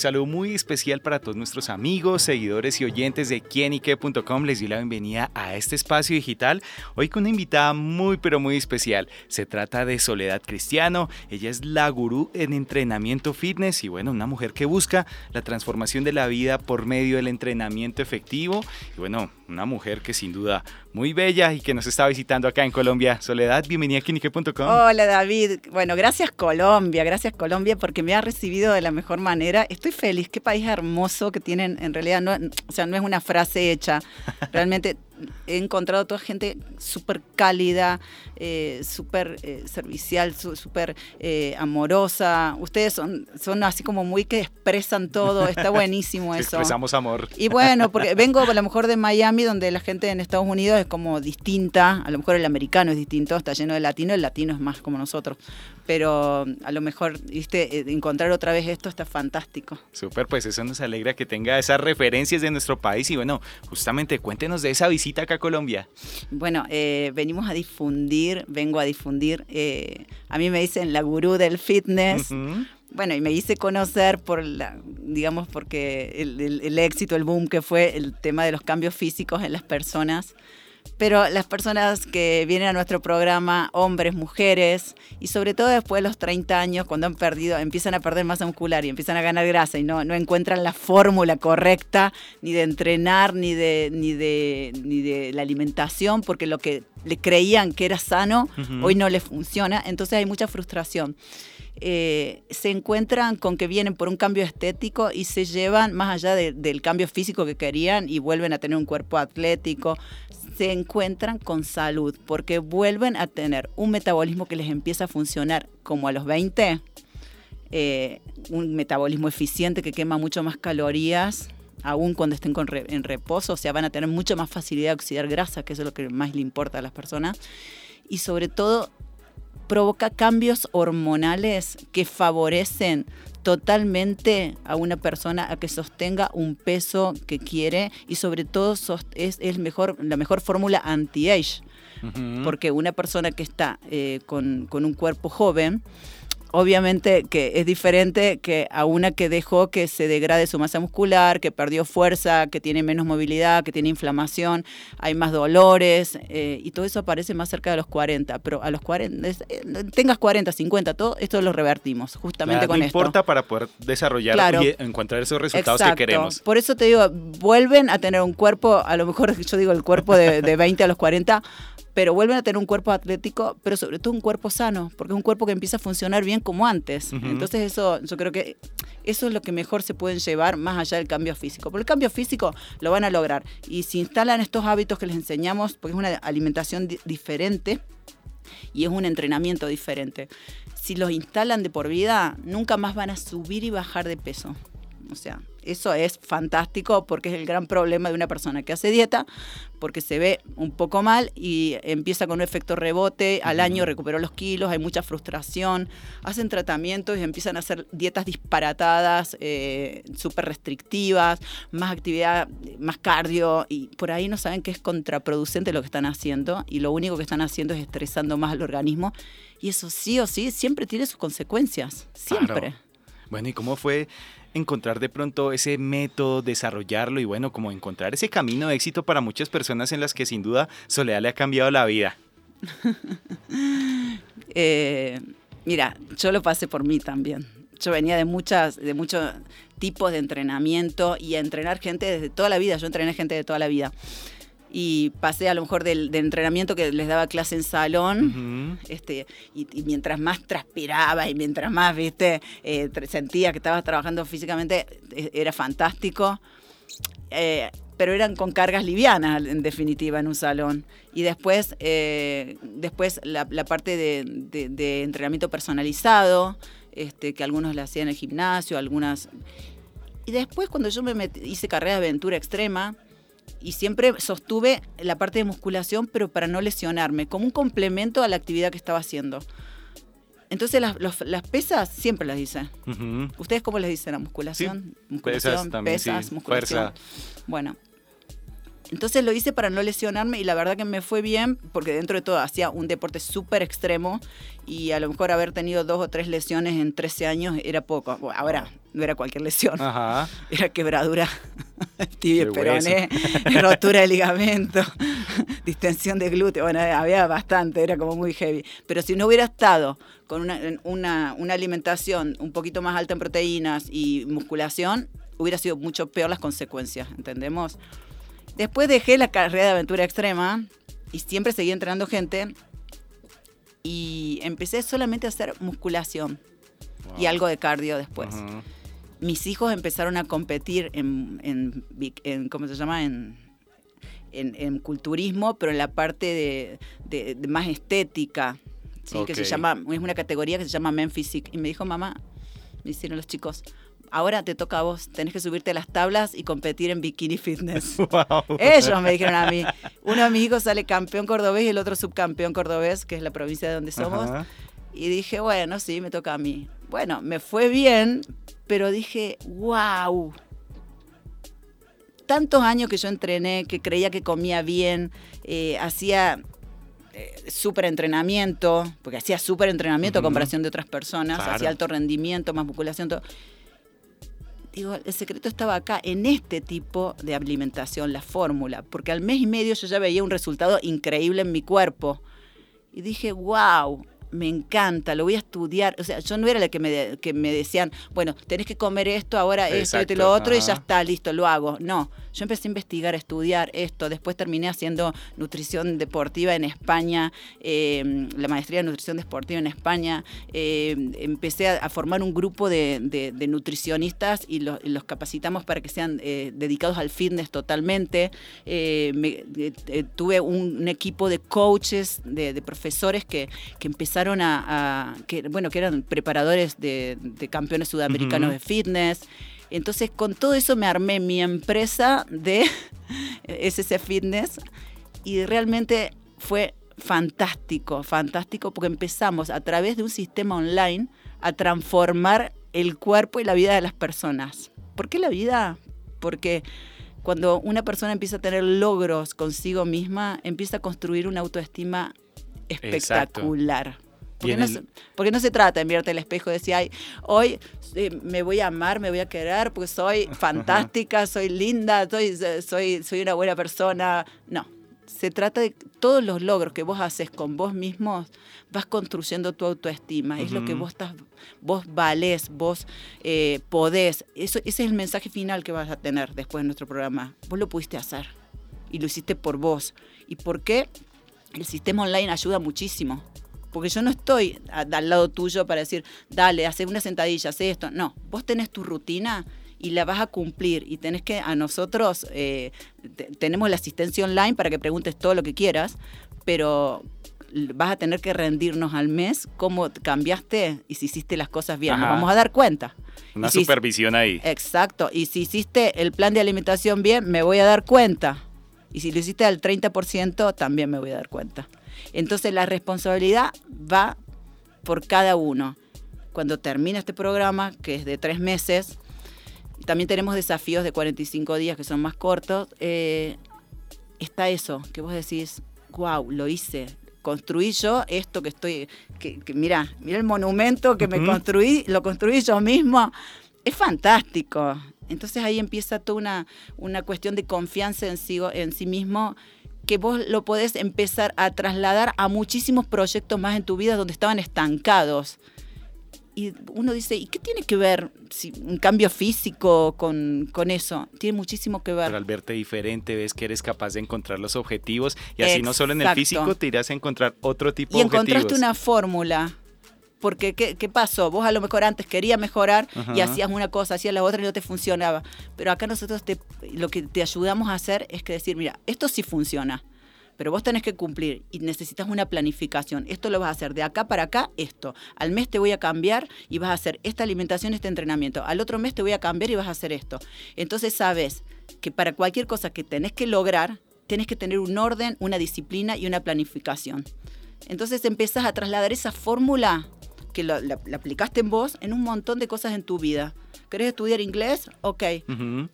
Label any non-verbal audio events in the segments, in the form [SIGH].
saludo muy especial para todos nuestros amigos, seguidores y oyentes de quienique.com. Les doy la bienvenida a este espacio digital. Hoy con una invitada muy pero muy especial. Se trata de Soledad Cristiano. Ella es la gurú en entrenamiento fitness y bueno, una mujer que busca la transformación de la vida por medio del entrenamiento efectivo. Y bueno, una mujer que sin duda muy bella y que nos está visitando acá en Colombia. Soledad, bienvenida a quienique.com. Hola David. Bueno, gracias Colombia, gracias Colombia porque me ha recibido de la mejor manera. Estoy feliz, qué país hermoso que tienen, en realidad, o sea, no es una frase hecha, realmente he encontrado toda gente súper cálida, eh, súper eh, servicial, súper eh, amorosa. Ustedes son, son así como muy que expresan todo, está [LAUGHS] buenísimo eso. Expresamos amor. Y bueno, porque [LAUGHS] vengo a lo mejor de Miami, donde la gente en Estados Unidos es como distinta, a lo mejor el americano es distinto, está lleno de latino, el latino es más como nosotros. Pero a lo mejor, viste, encontrar otra vez esto está fantástico. Súper, pues eso nos alegra que tenga esas referencias de nuestro país y bueno, justamente cuéntenos de esa visita acá a Colombia. Bueno, venimos a difundir vengo a difundir. Eh, a mí me dicen la gurú del fitness. Bueno, y me hice conocer por la, digamos, porque el, éxito, el boom que fue el tema de los cambios físicos en las personas pero las personas que vienen a nuestro programa, hombres, mujeres, y sobre todo después de los 30 años, cuando han perdido, empiezan a perder masa muscular y empiezan a ganar grasa y no, no encuentran la fórmula correcta ni de entrenar, ni de, ni, de, ni de la alimentación, porque lo que le creían que era sano, hoy no les funciona, entonces hay mucha frustración. Eh, se encuentran con que vienen por un cambio estético y se llevan más allá del cambio físico que querían y vuelven a tener un cuerpo atlético, se encuentran con salud porque vuelven a tener un metabolismo que les empieza a funcionar como a los 20, eh, un metabolismo eficiente que quema mucho más calorías aún cuando estén en reposo, o sea, van a tener mucha más facilidad de oxidar grasa, que eso es lo que más le importa a las personas, y sobre todo provoca cambios hormonales que favorecen totalmente a una persona a que sostenga un peso que quiere y sobre todo es, es mejor, la mejor fórmula anti-age. Porque una persona que está eh, con, con un cuerpo joven, obviamente que es diferente que a una que dejó que se degrade su masa muscular, que perdió fuerza, que tiene menos movilidad, que tiene inflamación, hay más dolores eh, y todo eso aparece más cerca de los 40, pero a los 40, eh, tengas 40, 50, todo esto lo revertimos justamente con esto. Importa para poder desarrollar y encontrar esos resultados que queremos. Por eso te digo, vuelven a tener un cuerpo, a lo mejor [LAUGHS] yo digo el cuerpo de, de 20 a los 40, pero vuelven a tener un cuerpo atlético, pero sobre todo un cuerpo sano, porque es un cuerpo que empieza a funcionar bien como antes. Entonces eso, yo creo que eso es lo que mejor se pueden llevar más allá del cambio físico. Porque el cambio físico lo van a lograr. Y si instalan estos hábitos que les enseñamos, porque es una alimentación diferente y es un entrenamiento diferente. Si los instalan de por vida, nunca más van a subir y bajar de peso. O sea, eso es fantástico porque es el gran problema de una persona que hace dieta, porque se ve un poco mal y empieza con un efecto rebote, al año recuperó los kilos, hay mucha frustración, hacen tratamientos y empiezan a hacer dietas disparatadas, eh, súper restrictivas, más actividad, más cardio, y por ahí no saben que es contraproducente lo que están haciendo y lo único que están haciendo es estresando más al organismo y eso sí o sí siempre tiene sus consecuencias, siempre. Bueno, ¿y cómo fue encontrar de pronto ese método, desarrollarlo y bueno, como encontrar ese camino de éxito para muchas personas en las que sin duda Soledad le ha cambiado la vida? [LAUGHS] Eh, mira, yo lo pasé por mí también. Yo venía de muchas, de muchos tipos de entrenamiento y a entrenar gente desde toda la vida. Yo entrené gente de toda la vida y pasé a lo mejor del, entrenamiento que les daba clase en salón, este, y, mientras más transpiraba y mientras más, viste, eh, sentía que estabas trabajando físicamente, e, era fantástico. Eh, pero eran con cargas livianas, en definitiva, en un salón. Y después, eh, después la, parte de, entrenamiento personalizado, este, que algunos le hacían en el gimnasio, algunas... Y después, cuando yo me hice carrera de aventura extrema, y siempre sostuve la parte de musculación, pero para no lesionarme, como un complemento a la actividad que estaba haciendo. Entonces las, pesas siempre las dicen. ¿Ustedes cómo les dicen a musculación? musculación, pesas, también, pesas musculación. Bueno, Entonces lo hice para no lesionarme y la verdad que me fue bien porque dentro de todo hacía un deporte súper extremo y a lo mejor haber tenido dos o tres lesiones en 13 años era poco. ahora no era cualquier lesión, [LAUGHS] era quebradura, [LAUGHS] tibia, peroné, [LAUGHS] rotura de ligamento, distensión de glúteo, bueno, había bastante, era como muy heavy. Pero si no hubiera estado con una, una, una alimentación un poquito más alta en proteínas y musculación, hubiera sido mucho peor las consecuencias, ¿entendemos? Después dejé la carrera de aventura extrema y siempre seguí entrenando gente y empecé solamente a hacer musculación y algo de cardio después. Mis hijos empezaron a competir en, en, ¿cómo se llama? En, en, culturismo, pero en la parte de, más estética, ¿sí? que se llama, es una categoría que se llama Men Physique. Y me dijo, mamá, me hicieron los chicos, ahora te toca a vos, tenés que subirte a las tablas y competir en bikini fitness. [LAUGHS] Ellos me dijeron a mí. Uno de mis hijos sale campeón cordobés y el otro subcampeón cordobés, que es la provincia de donde somos. Y dije, bueno, sí, me toca a mí. Bueno, me fue bien, pero dije, wow. Tantos años que yo entrené, que creía que comía bien, eh, hacía eh, súper entrenamiento, porque hacía súper entrenamiento a comparación de otras personas, hacía alto rendimiento, más musculación, todo digo, el secreto estaba acá, en este tipo de alimentación, la fórmula, porque al mes y medio yo ya veía un resultado increíble en mi cuerpo. Y dije, wow, me encanta, lo voy a estudiar. O sea, yo no era la que me, que me decían, bueno, tenés que comer esto, ahora esto, y lo otro, y ya está, listo, lo hago. No, yo empecé a investigar, a estudiar esto. Después terminé haciendo nutrición deportiva en España, em, la maestría de nutrición deportiva en España. Em, empecé a, formar un grupo de, nutricionistas y los, capacitamos para que sean eh, dedicados al fitness totalmente. Eh, eh, tuve un, equipo de coaches, de, profesores que, que empezaron a, que, bueno, que eran preparadores de, campeones sudamericanos de fitness. Entonces, con todo eso me armé mi empresa de [LAUGHS] SS Fitness y realmente fue fantástico, fantástico, porque empezamos a través de un sistema online a transformar el cuerpo y la vida de las personas. ¿Por qué la vida? Porque cuando una persona empieza a tener logros consigo misma, empieza a construir una autoestima espectacular. Porque no, se trata de mirarte al espejo y decir, ay, hoy eh, me voy a amar, me voy a querer porque soy fantástica, soy linda, soy, soy, soy una buena persona. No, se trata de todos los logros que vos haces con vos mismos, vas construyendo tu autoestima. Es lo que vos estás, vos valés, vos eh, podés. Eso, ese es el mensaje final que vas a tener después de nuestro programa. Vos lo pudiste hacer y lo hiciste por vos. ¿Y por qué? El sistema online ayuda muchísimo porque yo no estoy al lado tuyo para decir, dale, hace una sentadilla, hace esto. No, vos tenés tu rutina y la vas a cumplir y tenés que, a nosotros, eh, tenemos la asistencia online para que preguntes todo lo que quieras, pero vas a tener que rendirnos al mes cómo cambiaste y si hiciste las cosas bien. Nos vamos a dar cuenta. Una supervisión ahí. Exacto. Y si hiciste el plan de alimentación bien, me voy a dar cuenta. Y si lo hiciste al 30%, también me voy a dar cuenta. Entonces la responsabilidad va por cada uno. Cuando termina este programa, que es de tres meses, también tenemos desafíos de 45 días que son más cortos, eh, está eso, que vos decís, wow, lo hice, construí yo esto que estoy, que, mira, mira el monumento que me construí, lo construí yo mismo, es fantástico. Entonces ahí empieza toda una, una cuestión de confianza en sí, en sí mismo que vos lo podés empezar a trasladar a muchísimos proyectos más en tu vida donde estaban estancados. Y uno dice, ¿y qué tiene que ver si, un cambio físico con, con, eso? Tiene muchísimo que ver. Pero al verte diferente, ves que eres capaz de encontrar los objetivos y así no solo en el físico te irás a encontrar otro tipo de objetivos. Y encontraste una fórmula porque, ¿qué, pasó? Vos a lo mejor antes querías mejorar y hacías una cosa, hacías la otra y no te funcionaba. Pero acá nosotros te, lo que te ayudamos a hacer es que decir, mira, esto sí funciona, pero vos tenés que cumplir y necesitas una planificación. Esto lo vas a hacer de acá para acá, esto. Al mes te voy a cambiar y vas a hacer esta alimentación, este entrenamiento. Al otro mes te voy a cambiar y vas a hacer esto. Entonces sabes que para cualquier cosa que tenés que lograr, tenés que tener un orden, una disciplina y una planificación. Entonces empiezas a trasladar esa fórmula que la, aplicaste en vos en un montón de cosas en tu vida, ¿Querés estudiar inglés? Ok.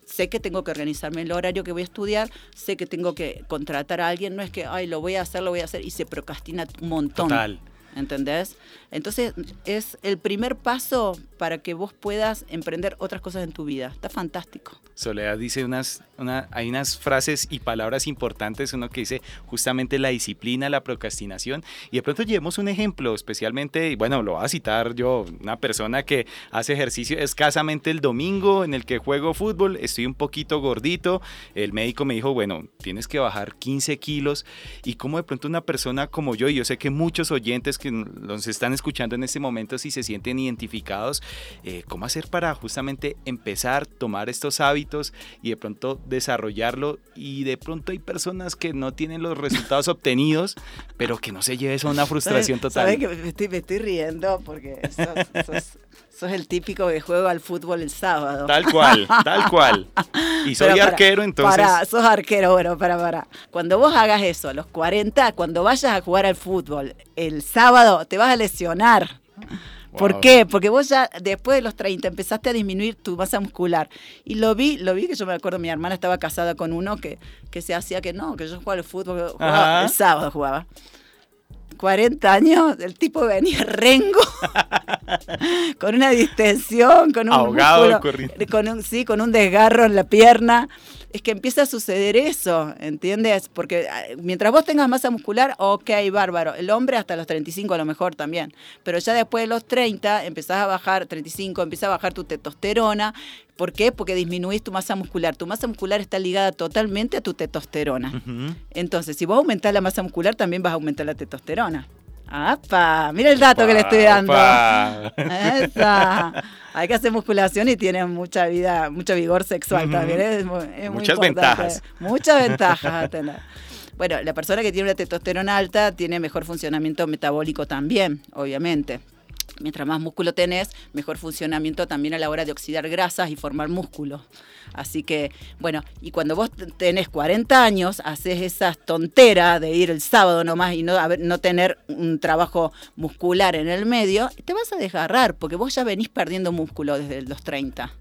Sé que tengo que organizarme el horario que voy a estudiar, sé que tengo que contratar a alguien, no es que, ay, lo voy a hacer, lo voy a hacer, y se procrastina un montón. Total. ¿Entendés? Entonces es el primer paso para que vos puedas emprender otras cosas en tu vida. Está fantástico. Soledad dice unas, una, hay unas frases y palabras importantes, uno que dice justamente la disciplina, la procrastinación, y de pronto llevemos un ejemplo, especialmente, bueno, lo voy a citar yo, una persona que hace ejercicio escasamente el domingo, en el que juego fútbol, estoy un poquito gordito, el médico me dijo, bueno, tienes que bajar 15 kilos, y como de pronto una persona como yo, y yo sé que muchos oyentes que nos están escuchando en este momento, si se sienten identificados, eh, ¿cómo hacer para justamente empezar, tomar estos hábitos y de pronto desarrollarlo? Y de pronto hay personas que no tienen los resultados obtenidos, pero que no se lleve eso a una frustración [LAUGHS] total. Sabes que me estoy, me estoy riendo porque sos, el típico que juega al fútbol el sábado. Tal cual, [LAUGHS] tal cual. Y soy arquero, entonces. Para, sos arquero, bueno, para, para. Cuando vos hagas eso a los 40, cuando vayas a jugar al fútbol el sábado, te vas a lesionar. ¿Por qué? Porque vos ya después de los 30 empezaste a disminuir tu masa muscular. Y lo vi, lo vi que yo me acuerdo, mi hermana estaba casada con uno que, que se hacía que no, que yo jugaba al fútbol, jugaba, el sábado jugaba. 40 años, el tipo venía [LAUGHS] rengo, [LAUGHS] con una distensión, con un Ahogado, con un, sí, con un desgarro en la pierna es que empieza a suceder eso, ¿entiendes? Porque ah, mientras vos tengas masa muscular, ok, bárbaro. El hombre hasta los 35 a lo mejor también. Pero ya después de los 30 empezás a bajar, 35, empieza a bajar tu testosterona. ¿Por qué? Porque disminuís tu masa muscular. Tu masa muscular está ligada totalmente a tu testosterona. Entonces, si vos aumentás la masa muscular, también vas a aumentar la testosterona. ¡Apa! Mira el dato que le estoy dando. [LAUGHS] Esa. Hay que hacer musculación y tiene mucha vida, mucho vigor sexual también. Muchas ventajas. Muchas ventajas a [LAUGHS] tener. Bueno, la persona que tiene una testosterona alta tiene mejor funcionamiento metabólico también, obviamente. Mientras más músculo tenés, mejor funcionamiento también a la hora de oxidar grasas y formar músculo. Así que, bueno, y cuando vos tenés 40 años, haces esas tonteras de ir el sábado nomás y no, no tener un trabajo muscular en el medio, te vas a desgarrar porque vos ya venís perdiendo músculo desde los 30.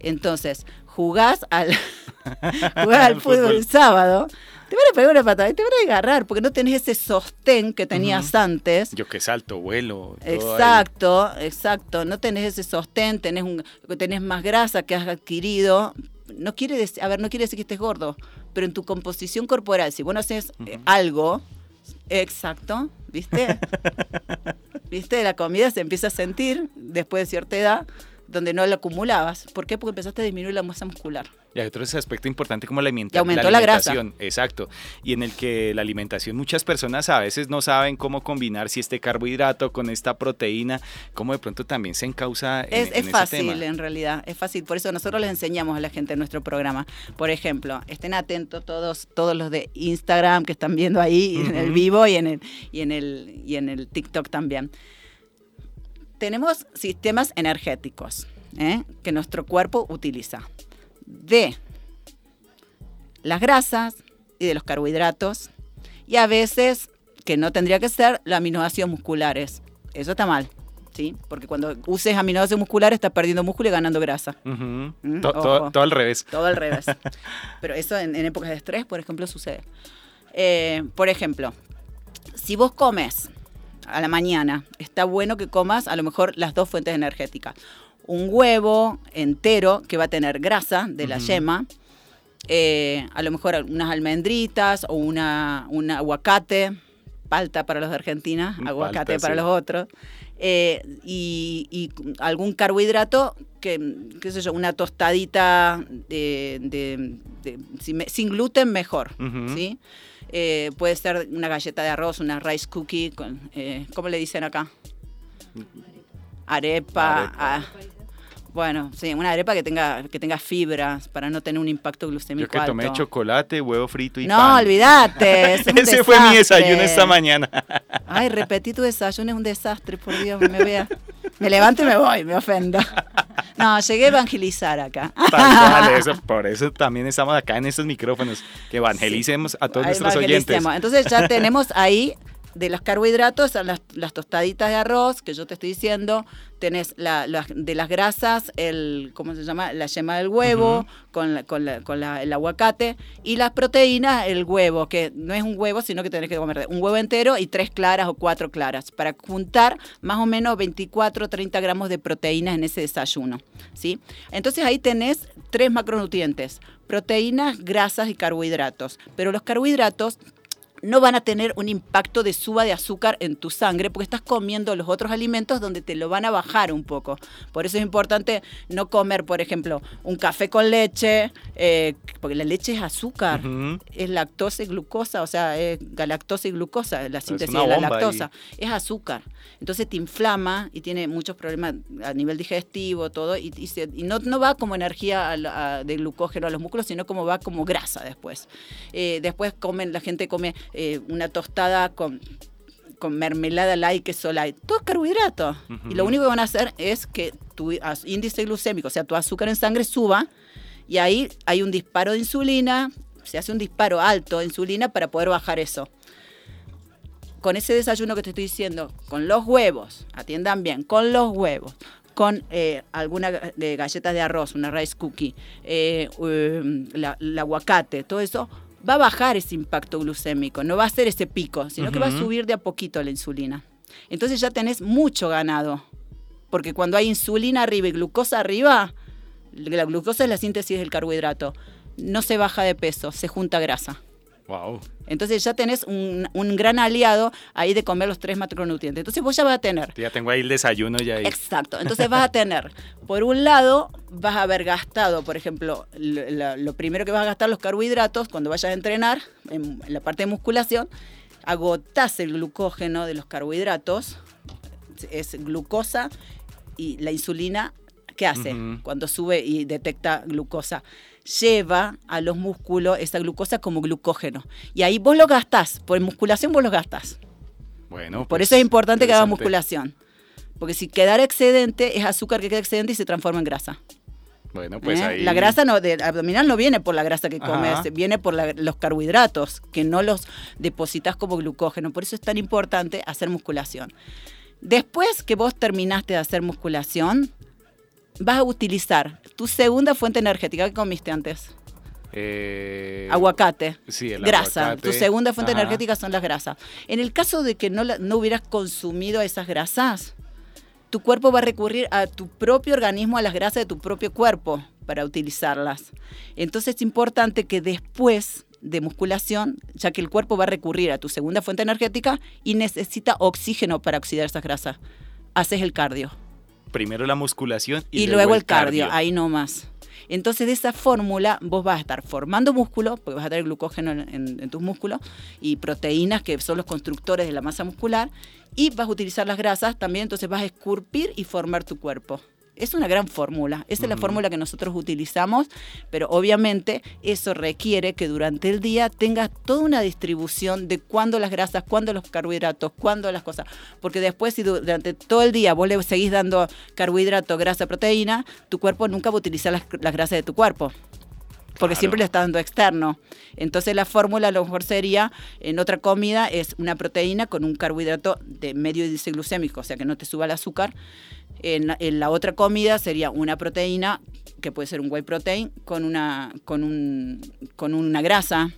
Entonces, jugás al, [LAUGHS] jugás al [LAUGHS] fútbol el sábado te van a pegar una patada y te van a agarrar porque no tenés ese sostén que tenías antes. Yo que salto, vuelo. exacto, exacto. No tenés ese sostén, tenés, un, tenés más grasa que has adquirido. No quiere decir, a ver, no quiere decir que estés gordo, pero en tu composición corporal, si vos no haces eh, algo, exacto, ¿viste? [LAUGHS] ¿Viste? La comida se empieza a sentir después de cierta edad donde no la acumulabas. ¿Por qué? Porque empezaste a disminuir la masa muscular. Y hay otro aspecto importante como la, alimentación. aumentó la, alimentación. Exacto. Y en el que la alimentación, muchas personas a veces no saben cómo combinar si este carbohidrato con esta proteína, cómo de pronto también se encausa en, Es, es fácil, en realidad, es fácil. Por eso nosotros les enseñamos a la gente en nuestro programa. Por ejemplo, estén atentos todos, todos los de Instagram que están viendo ahí en el vivo y en el, y en el, y en el TikTok también. Tenemos sistemas energéticos ¿eh? que nuestro cuerpo utiliza de las grasas y de los carbohidratos y a veces, que no tendría que ser, los aminoácidos musculares. Eso está mal. ¿Sí? Porque cuando uses aminoácidos musculares estás perdiendo músculo y ganando grasa. ¿Mm? todo, al revés. Todo al revés. [LAUGHS] Pero eso en, épocas de estrés, por ejemplo, sucede. Eh, por ejemplo, si vos comes a la mañana, está bueno que comas a lo mejor las dos fuentes energéticas un huevo entero que va a tener grasa de la yema, eh, a lo mejor unas almendritas o una, un aguacate, palta para los de Argentina, aguacate para los otros, eh, y, algún carbohidrato que, qué sé yo, una tostadita de, sin gluten mejor, ¿sí? Eh, puede ser una galleta de arroz, una rice cookie, con, ¿cómo le dicen acá? Arepa. Ah, bueno, sí, una arepa que tenga, que tenga fibras para no tener un impacto glucémico Yo que tomé chocolate, huevo frito y no, pan. No, olvídate. [LAUGHS] Ese fue mi desayuno esta mañana. Ay, repetí tu desayuno, es un desastre, por Dios, me vea. Me levanto y me voy, me ofendo. No, llegué a evangelizar acá. por eso también estamos acá en estos micrófonos, que evangelicemos a todos nuestros oyentes. Entonces ya tenemos ahí de los carbohidratos son las, tostaditas de arroz que yo te estoy diciendo. Tenés la, de las grasas, el, ¿cómo se llama? La yema del huevo con, con, el aguacate. Y las proteínas, el huevo, que no es un huevo, sino que tenés que comer un huevo entero y tres claras o cuatro claras. Para juntar más o menos 24 o 30 gramos de proteínas en ese desayuno. ¿sí? Entonces ahí tenés tres macronutrientes. Proteínas, grasas y carbohidratos. Pero los carbohidratos no van a tener un impacto de suba de azúcar en tu sangre porque estás comiendo los otros alimentos donde te lo van a bajar un poco. Por eso es importante no comer, por ejemplo, un café con leche, eh, porque la leche es azúcar, es lactosa y glucosa, o sea, es galactosa y glucosa, la síntesis de la lactosa, es azúcar. Entonces te inflama y tiene muchos problemas a nivel digestivo, todo, y, no, no, va como energía de glucógeno a los músculos, sino como va como grasa después. Eh, después comen, la gente come eh, una tostada con, con mermelada light, queso light, todo es carbohidrato. Y lo único que van a hacer es que tu índice glucémico, o sea, tu azúcar en sangre suba y ahí hay un disparo de insulina, se hace un disparo alto de insulina para poder bajar eso. Con ese desayuno que te estoy diciendo, con los huevos, atiendan bien, con los huevos, con eh, alguna de galletas de arroz, una rice cookie, eh, um, el aguacate, todo eso, va a bajar ese impacto glucémico, no va a ser ese pico, sino que va a subir de a poquito la insulina. Entonces ya tenés mucho ganado, porque cuando hay insulina arriba y glucosa arriba, la glucosa es la síntesis del carbohidrato, no se baja de peso, se junta grasa. Wow. Entonces ya tenés un, gran aliado ahí de comer los tres macronutrientes. Entonces vos ya vas a tener. Ya tengo ahí el desayuno ya ahí. Exacto. Entonces vas a tener, por un lado, vas a haber gastado, por ejemplo, lo, primero que vas a gastar los carbohidratos cuando vayas a entrenar, en, la parte de musculación, agotás el glucógeno de los carbohidratos, es glucosa y la insulina, ¿qué hace? Cuando sube y detecta glucosa lleva a los músculos esa glucosa como glucógeno. Y ahí vos lo gastás, por musculación vos lo gastás. Bueno, por eso es pues, importante que haga musculación. Porque si quedara excedente, es azúcar que queda excedente y se transforma en grasa. Bueno, pues ¿Eh? ahí... La grasa no, de, abdominal no viene por la grasa que comes, viene por los carbohidratos, que no los depositas como glucógeno. Por eso es tan importante hacer musculación. Después que vos terminaste de hacer musculación, vas a utilizar tu segunda fuente energética que comiste antes. Eh, aguacate. Sí, el grasa. Tu segunda fuente energética son las grasas. En el caso de que no, no hubieras consumido esas grasas, tu cuerpo va a recurrir a tu propio organismo, a las grasas de tu propio cuerpo para utilizarlas. Entonces es importante que después de musculación, ya que el cuerpo va a recurrir a tu segunda fuente energética y necesita oxígeno para oxidar esas grasas, haces el cardio primero la musculación y, luego, el cardio, ahí no más. Entonces de esa fórmula vos vas a estar formando músculo, porque vas a tener glucógeno en, tus músculos, y proteínas que son los constructores de la masa muscular, y vas a utilizar las grasas también, entonces vas a esculpir y formar tu cuerpo. Es una gran fórmula, esa es la fórmula que nosotros utilizamos, pero obviamente eso requiere que durante el día tengas toda una distribución de cuándo las grasas, cuándo los carbohidratos, cuándo las cosas, porque después si durante todo el día vos le seguís dando carbohidrato, grasa, proteína, tu cuerpo nunca va a utilizar las, grasas de tu cuerpo porque siempre le está dando externo. Entonces la fórmula a lo mejor sería, en otra comida, es una proteína con un carbohidrato de medio índice glucémico, o sea que no te suba el azúcar, en, la otra comida sería una proteína, que puede ser un whey protein, con una, con un, con una grasa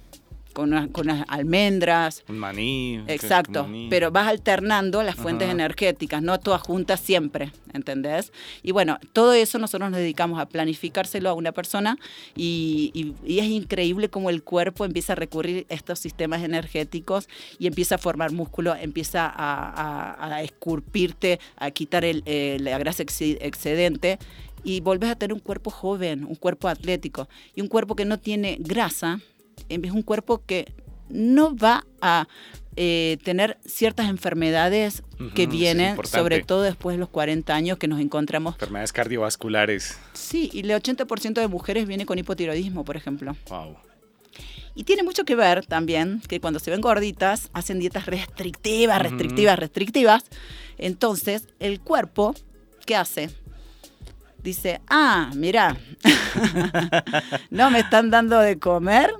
con, unas almendras. Un maní. Exacto, pero vas alternando las fuentes energéticas, no todas juntas siempre, ¿entendés? Y bueno, todo eso nosotros nos dedicamos a planificárselo a una persona y, es increíble cómo el cuerpo empieza a recurrir a estos sistemas energéticos y empieza a formar músculo, empieza a, esculpirte, a quitar la grasa excedente y volvés a tener un cuerpo joven, un cuerpo atlético y un cuerpo que no tiene grasa, es un cuerpo que no va a eh, tener ciertas enfermedades que vienen, sobre todo después de los 40 años que nos encontramos. Enfermedades cardiovasculares. Sí, y el 80% de mujeres viene con hipotiroidismo, por ejemplo. Wow. Y tiene mucho que ver también que cuando se ven gorditas hacen dietas restrictivas, restrictivas, restrictivas. Entonces, el cuerpo, ¿qué hace? Dice, ah, mira, [LAUGHS] no me están dando de comer,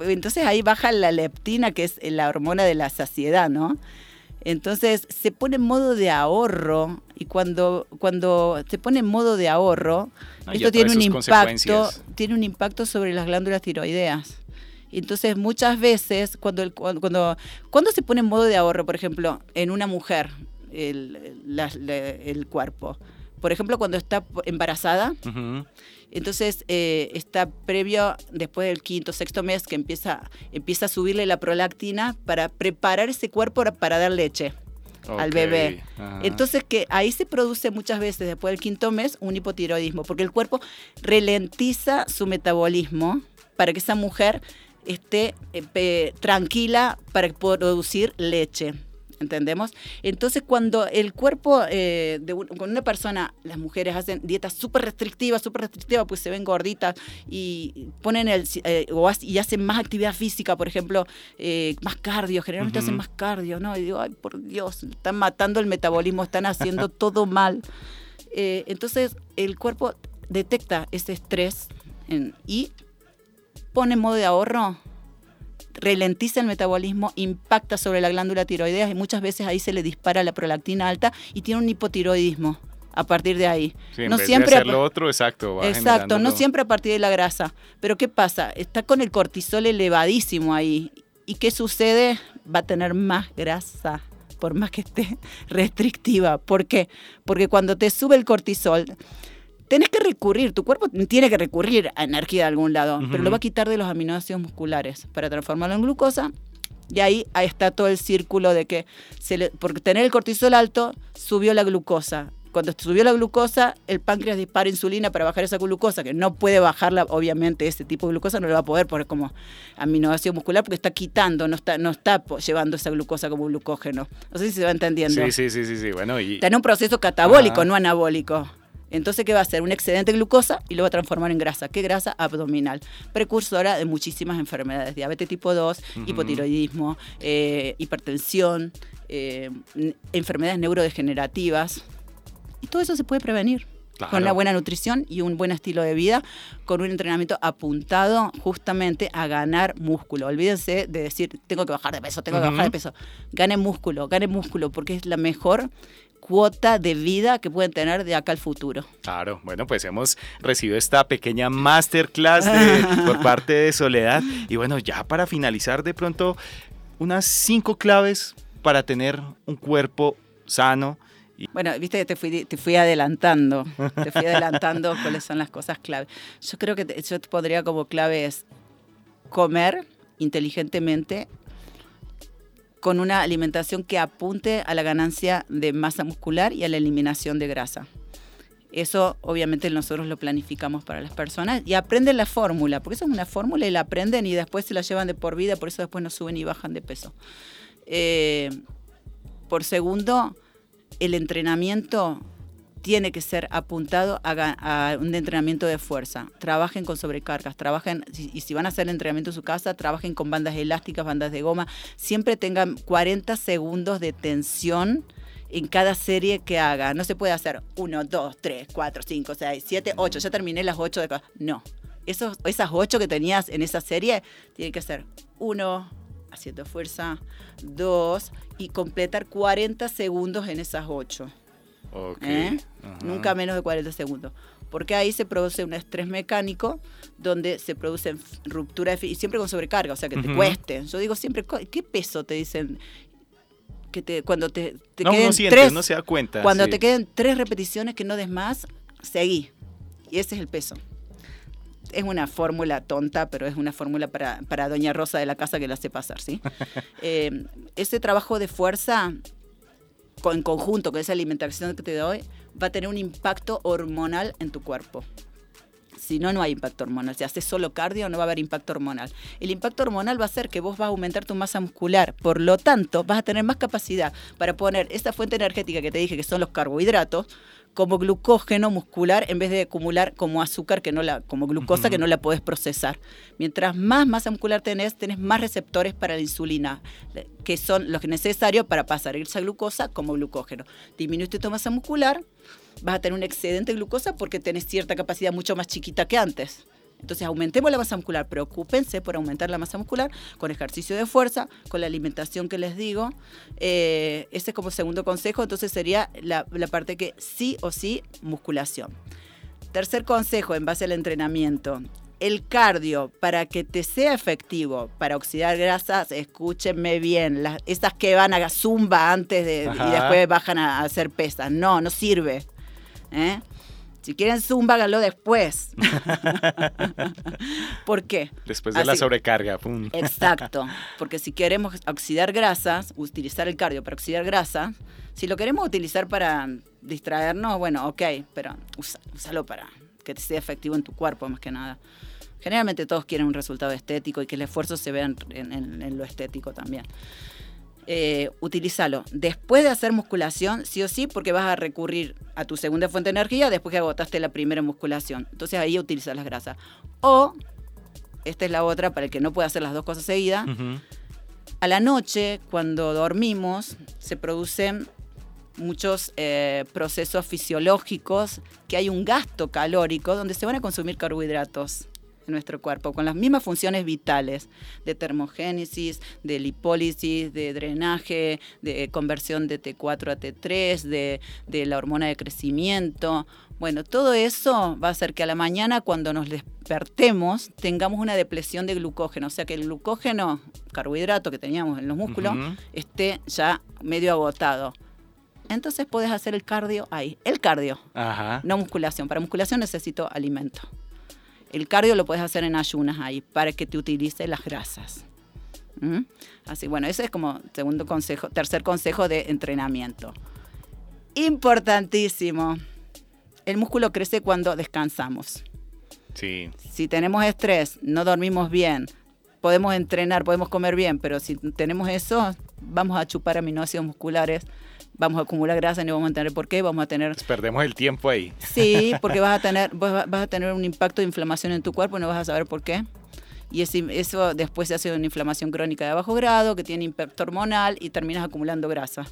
entonces ahí baja la leptina, que es la hormona de la saciedad, ¿no? Entonces se pone en modo de ahorro y cuando, cuando se pone en modo de ahorro, esto tiene un impacto, tiene un impacto sobre las glándulas tiroideas. Entonces, muchas veces, cuando, el, cuando, cuando se pone en modo de ahorro, por ejemplo, en una mujer, el, el cuerpo, por ejemplo, cuando está embarazada, entonces eh, está previo, después del quinto, sexto mes, que empieza, empieza a subirle la prolactina para preparar ese cuerpo para dar leche. al bebé. Entonces que ahí se produce muchas veces después del quinto mes un hipotiroidismo, porque el cuerpo ralentiza su metabolismo para que esa mujer esté eh, tranquila para producir leche. ¿Entendemos? Entonces, cuando el cuerpo eh, de con una persona, las mujeres hacen dietas súper restrictivas, súper restrictivas, pues se ven gorditas y ponen el, eh, y hacen más actividad física, por ejemplo, eh, más cardio, generalmente hacen más cardio, ¿no? Y digo, ay, por Dios, están matando el metabolismo, están haciendo [LAUGHS] todo mal. entonces, el cuerpo detecta ese estrés y pone en modo de ahorro ralentiza el metabolismo, impacta sobre la glándula tiroidea y muchas veces ahí se le dispara la prolactina alta y tiene un hipotiroidismo a partir de ahí. no siempre lo otro, exacto. exacto, no siempre a partir de la grasa. Pero ¿qué pasa? Está con el cortisol elevadísimo ahí. ¿Y qué sucede? Va a tener más grasa, por más que esté [LAUGHS] restrictiva. ¿Por qué? Porque cuando te sube el cortisol, tenés que recurrir, tu cuerpo tiene que recurrir a energía de algún lado, pero lo va a quitar de los aminoácidos musculares para transformarlo en glucosa. Y ahí, ahí está todo el círculo de que, se por tener el cortisol alto, subió la glucosa. Cuando subió la glucosa, el páncreas dispara insulina para bajar esa glucosa, que no puede bajarla, obviamente, ese tipo de glucosa no lo va a poder poner como aminoácido muscular porque está quitando, no está, no está llevando esa glucosa como glucógeno. No sé si se va entendiendo. Sí, sí, sí, sí. Bueno, y... Está en un proceso catabólico, no anabólico. Entonces, ¿qué va a hacer? Un excedente de glucosa y lo va a transformar en grasa. ¿Qué grasa? Abdominal. Precursora de muchísimas enfermedades. Diabetes tipo 2, hipotiroidismo, eh, hipertensión, eh, enfermedades neurodegenerativas. Y todo eso se puede prevenir. Con una buena nutrición y un buen estilo de vida, con un entrenamiento apuntado justamente a ganar músculo. Olvídense de decir, tengo que bajar de peso, tengo que bajar de peso. Gane músculo, gane músculo, porque es la mejor cuota de vida que pueden tener de acá al futuro. Claro, bueno, pues hemos recibido esta pequeña masterclass [LAUGHS] por parte de Soledad. Y bueno, ya para finalizar de pronto, unas cinco claves para tener un cuerpo sano. Bueno, viste que te fui, te fui adelantando, te fui adelantando [LAUGHS] cuáles son las cosas claves. Yo creo que yo te pondría como claves comer inteligentemente, con una alimentación que apunte a la ganancia de masa muscular y a la eliminación de grasa. Eso obviamente nosotros lo planificamos para las personas y aprenden la fórmula, porque eso es una fórmula y la aprenden y después se la llevan de por vida, por eso después no suben y bajan de peso. Eh, por segundo, el entrenamiento tiene que ser apuntado a, un entrenamiento de fuerza. Trabajen con sobrecargas, trabajen, y si van a hacer entrenamiento en su casa, trabajen con bandas elásticas, bandas de goma. Siempre tengan 40 segundos de tensión en cada serie que haga. No se puede hacer 1, 2, 3, 4, 5, 6, 7, 8. Ya terminé las 8 de No. Esos, esas 8 que tenías en esa serie tienen que ser 1, haciendo fuerza, 2 y completar 40 segundos en esas 8. ¿Eh? Nunca menos de 40 segundos. Porque ahí se produce un estrés mecánico donde se produce ruptura y siempre con sobrecarga, o sea, que te cueste. Yo digo siempre, ¿qué peso te dicen? Que te, cuando te, no, queden tres, no se da cuenta. Cuando te queden tres repeticiones que no des más, seguí. Y ese es el peso. Es una fórmula tonta, pero es una fórmula para, para Doña Rosa de la casa que la hace pasar, ¿sí? [LAUGHS] Eh, ese trabajo de fuerza en conjunto con esa alimentación que te doy, va a tener un impacto hormonal en tu cuerpo. Si no, no hay impacto hormonal. Si haces solo cardio, no va a haber impacto hormonal. El impacto hormonal va a ser que vos vas a aumentar tu masa muscular. Por lo tanto, vas a tener más capacidad para poner esa fuente energética que te dije, que son los carbohidratos, como glucógeno muscular en vez de acumular como azúcar que no la como glucosa que no la podés procesar. Mientras más masa muscular tenés, tenés más receptores para la insulina, que son los necesarios para pasar esa glucosa como glucógeno. Disminuiste tu masa muscular, vas a tener un excedente de glucosa porque tenés cierta capacidad mucho más chiquita que antes. Entonces aumentemos la masa muscular, preocúpense por aumentar la masa muscular con ejercicio de fuerza, con la alimentación que les digo. Eh, ese es como segundo consejo, entonces sería la, la parte que sí o sí musculación. Tercer consejo en base al entrenamiento, el cardio, para que te sea efectivo para oxidar grasas, escúchenme bien, las, esas que van a zumba antes de, y después bajan a, hacer pesas, no, no sirve. ¿eh? Si quieren zumba, háganlo después. [LAUGHS] ¿Por qué? Después de la sobrecarga. Exacto. [LAUGHS] Porque si queremos oxidar grasas, utilizar el cardio para oxidar grasa, si lo queremos utilizar para distraernos, bueno, ok, pero úsalo para que te sea efectivo en tu cuerpo más que nada. Generalmente todos quieren un resultado estético y que el esfuerzo se vea en, lo estético también. Eh, utilízalo después de hacer musculación, sí o sí, porque vas a recurrir a tu segunda fuente de energía después que agotaste la primera musculación. Entonces ahí utilizas las grasas. O, esta es la otra para el que no puede hacer las dos cosas seguidas, a la noche, cuando dormimos, se producen muchos eh, procesos fisiológicos que hay un gasto calórico donde se van a consumir carbohidratos en nuestro cuerpo, con las mismas funciones vitales de termogénesis, de lipólisis, de drenaje, de conversión de T4 a T3, de, de la hormona de crecimiento. Bueno, todo eso va a hacer que a la mañana cuando nos despertemos tengamos una depresión de glucógeno, o sea que el glucógeno, carbohidrato que teníamos en los músculos, esté ya medio agotado. Entonces puedes hacer el cardio ahí, el cardio, no musculación. Para musculación necesito alimento. El cardio lo puedes hacer en ayunas ahí para que te utilice las grasas. ¿Mm? Así, bueno, ese es como segundo consejo, tercer consejo de entrenamiento. Importantísimo. El músculo crece cuando descansamos. Sí. Si tenemos estrés, no dormimos bien, podemos entrenar, podemos comer bien, pero si tenemos eso, vamos a chupar aminoácidos musculares vamos a acumular grasa y no vamos a entender por qué, vamos a tener... perdemos el tiempo ahí. Sí, [LAUGHS] porque vas a, tener, vas a tener un impacto de inflamación en tu cuerpo y no vas a saber por qué. Y eso después se hace una inflamación crónica de bajo grado que tiene impacto hormonal y terminas acumulando grasa.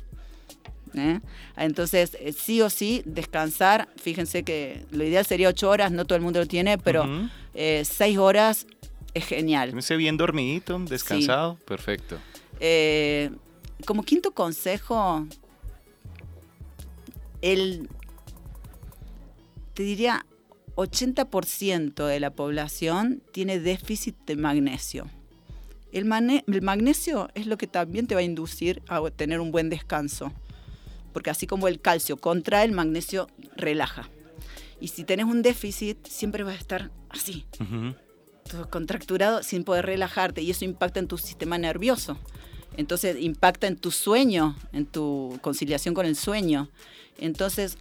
¿eh? Entonces, eh, sí o sí, descansar. Fíjense que lo ideal sería ocho horas, no todo el mundo lo tiene, pero eh, seis horas es genial. Ese bien dormidito, descansado, perfecto. como quinto consejo, el, te diría, 80% de la población tiene déficit de magnesio. El, el, magnesio es lo que también te va a inducir a tener un buen descanso, porque así como el calcio contrae, el magnesio relaja. Y si tenés un déficit, siempre vas a estar así, todo contracturado sin poder relajarte, y eso impacta en tu sistema nervioso. Entonces impacta en tu sueño, en tu conciliación con el sueño. Entonces,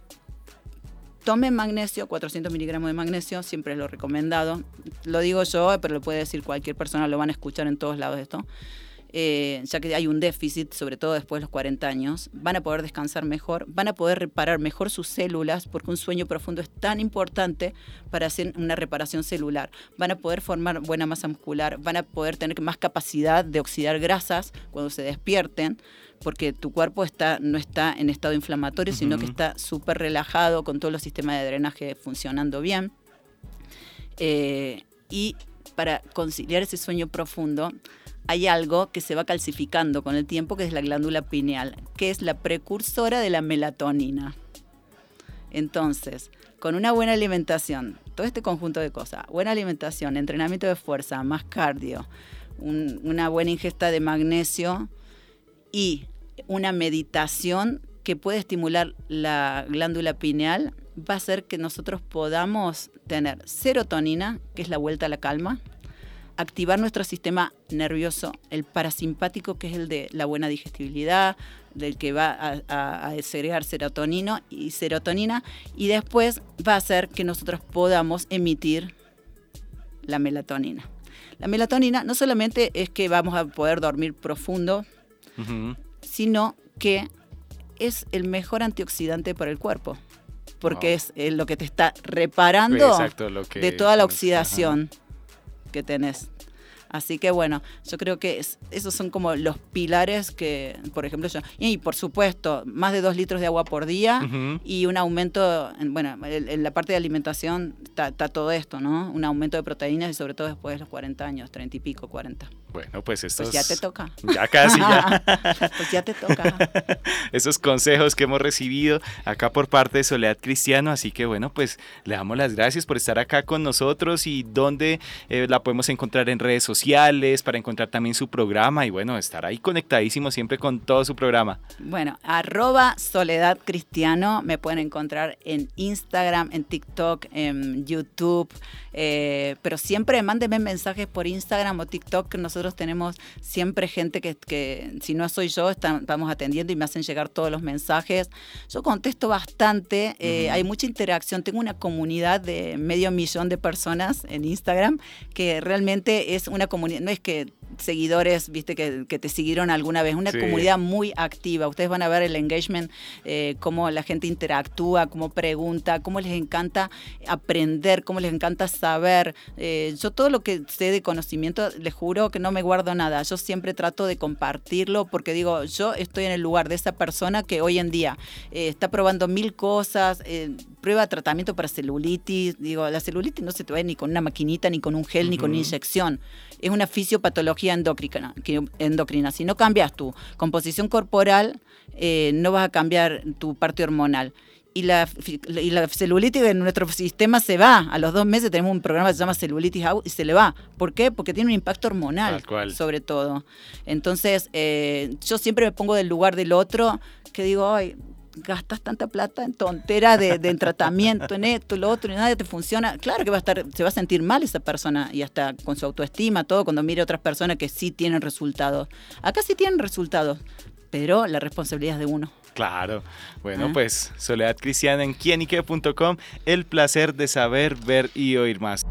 tomen magnesio, 400 miligramos de magnesio, siempre es lo recomendado. Lo digo yo, pero lo puede decir cualquier persona, lo van a escuchar en todos lados esto. Eh, ya que hay un déficit, sobre todo después de los 40 años, van a poder descansar mejor, van a poder reparar mejor sus células, porque un sueño profundo es tan importante para hacer una reparación celular. Van a poder formar buena masa muscular, van a poder tener más capacidad de oxidar grasas cuando se despierten, porque tu cuerpo está, no está en estado inflamatorio, sino que está súper relajado con todos los sistemas de drenaje funcionando bien. Eh, y para conciliar ese sueño profundo, hay algo que se va calcificando con el tiempo, que es la glándula pineal, que es la precursora de la melatonina. Entonces, con una buena alimentación, todo este conjunto de cosas, buena alimentación, entrenamiento de fuerza, más cardio, una buena ingesta de magnesio y una meditación que puede estimular la glándula pineal, va a hacer que nosotros podamos tener serotonina, que es la vuelta a la calma, activar nuestro sistema nervioso, el parasimpático, que es el de la buena digestibilidad, del que va a, a, segregar serotonina y serotonina, y después va a hacer que nosotros podamos emitir la melatonina. La melatonina no solamente es que vamos a poder dormir profundo, sino que es el mejor antioxidante para el cuerpo, porque es, lo que te está reparando de toda la oxidación que tenés. Así que bueno, yo creo que esos son como los pilares que, por ejemplo, yo... Y por supuesto, más de dos litros de agua por día y un aumento, bueno, en, la parte de alimentación está, todo esto, ¿no? Un aumento de proteínas y sobre todo después de los 40 años, 30 y pico, 40. Bueno, pues esto Pues ya te toca. Ya casi, ya. [LAUGHS] pues ya te toca. [LAUGHS] Esos consejos que hemos recibido acá por parte de Soledad Cristiano, así que bueno, pues le damos las gracias por estar acá con nosotros y dónde eh, la podemos encontrar en redes sociales, para encontrar también su programa y bueno, estar ahí conectadísimo siempre con todo su programa. Bueno, arroba Soledad Cristiano, me pueden encontrar en Instagram, en TikTok, en YouTube, eh, pero siempre mándenme mensajes por Instagram o TikTok que nosotros tenemos siempre gente que, que si no soy yo, estamos atendiendo y me hacen llegar todos los mensajes. Yo contesto bastante, eh, hay mucha interacción, tengo una comunidad de medio millón de personas en Instagram que realmente es una comunidad, no es que seguidores, viste, que, te siguieron alguna vez. Una comunidad muy activa. Ustedes van a ver el engagement, eh, cómo la gente interactúa, cómo pregunta, cómo les encanta aprender, cómo les encanta saber. Eh, yo todo lo que sé de conocimiento, les juro que no me guardo nada. Yo siempre trato de compartirlo porque digo, yo estoy en el lugar de esa persona que hoy en día eh, está probando mil cosas, prueba tratamiento para celulitis. Digo, la celulitis no se te va ni con una maquinita, ni con un gel, ni con una inyección. Es una fisiopatología endocrina. endocrina. Si no cambias tu composición corporal, eh, no vas a cambiar tu parte hormonal. Y la, y la celulitis en nuestro sistema se va. A los dos meses tenemos un programa que se llama celulitis y se le va. ¿Por qué? Porque tiene un impacto hormonal, sobre todo. Entonces, eh, yo siempre me pongo del lugar del otro, que digo, ay, gastas tanta plata en tontera de, tratamiento, en esto, lo otro, y nada te funciona, claro que va a estar, se va a sentir mal esa persona y hasta con su autoestima, todo, cuando mire a otras personas que sí tienen resultados. Acá sí tienen resultados, pero la responsabilidad es de uno. Claro. Bueno, ¿Eh? pues Soledad Cristiana en quienique.com, el placer de saber, ver y oír más.